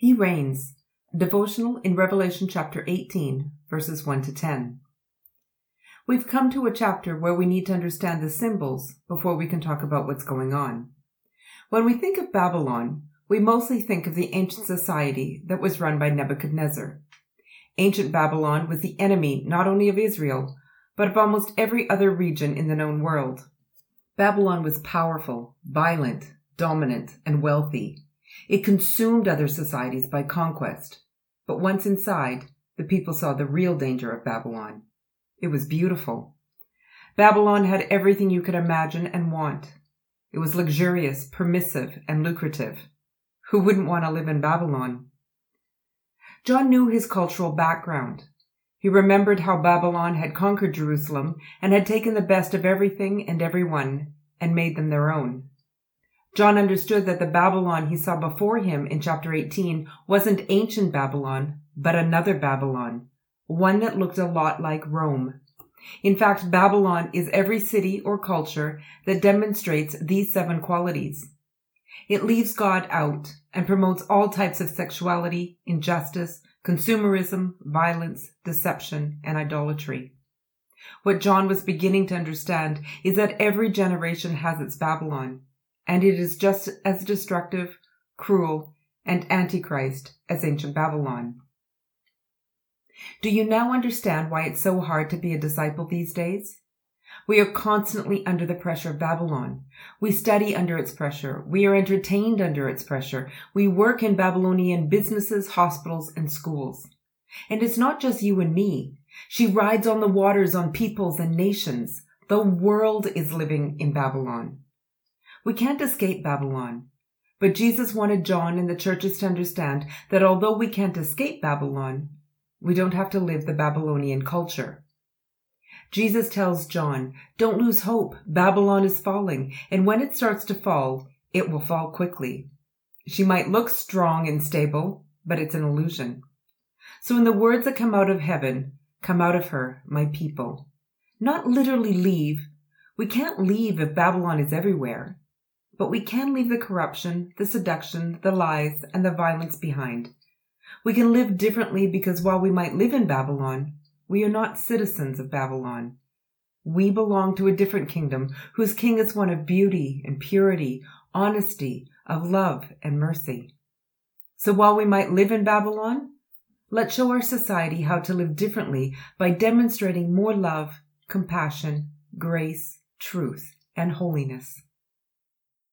He reigns. Devotional in Revelation chapter 18, verses 1 to 10. We've come to a chapter where we need to understand the symbols before we can talk about what's going on. When we think of Babylon, we mostly think of the ancient society that was run by Nebuchadnezzar. Ancient Babylon was the enemy not only of Israel, but of almost every other region in the known world. Babylon was powerful, violent, dominant, and wealthy. It consumed other societies by conquest. But once inside, the people saw the real danger of Babylon. It was beautiful. Babylon had everything you could imagine and want. It was luxurious, permissive, and lucrative. Who wouldn't want to live in Babylon? John knew his cultural background. He remembered how Babylon had conquered Jerusalem and had taken the best of everything and everyone and made them their own. John understood that the Babylon he saw before him in chapter 18 wasn't ancient Babylon, but another Babylon, one that looked a lot like Rome. In fact, Babylon is every city or culture that demonstrates these seven qualities. It leaves God out and promotes all types of sexuality, injustice, consumerism, violence, deception, and idolatry. What John was beginning to understand is that every generation has its Babylon, and it is just as destructive, cruel, and antichrist as ancient Babylon. Do you now understand why it's so hard to be a disciple these days? We are constantly under the pressure of Babylon. We study under its pressure. We are entertained under its pressure. We work in Babylonian businesses, hospitals, and schools. And it's not just you and me. She rides on the waters on peoples and nations. The world is living in Babylon. We can't escape Babylon. But Jesus wanted John and the churches to understand that although we can't escape Babylon, we don't have to live the Babylonian culture. Jesus tells John, don't lose hope. Babylon is falling. And when it starts to fall, it will fall quickly. She might look strong and stable, but it's an illusion. So in the words that come out of heaven, come out of her, my people. Not literally leave. We can't leave if Babylon is everywhere. But we can leave the corruption, the seduction, the lies, and the violence behind. We can live differently because while we might live in Babylon, we are not citizens of Babylon. We belong to a different kingdom whose king is one of beauty and purity, honesty, of love and mercy. So while we might live in Babylon, let's show our society how to live differently by demonstrating more love, compassion, grace, truth, and holiness.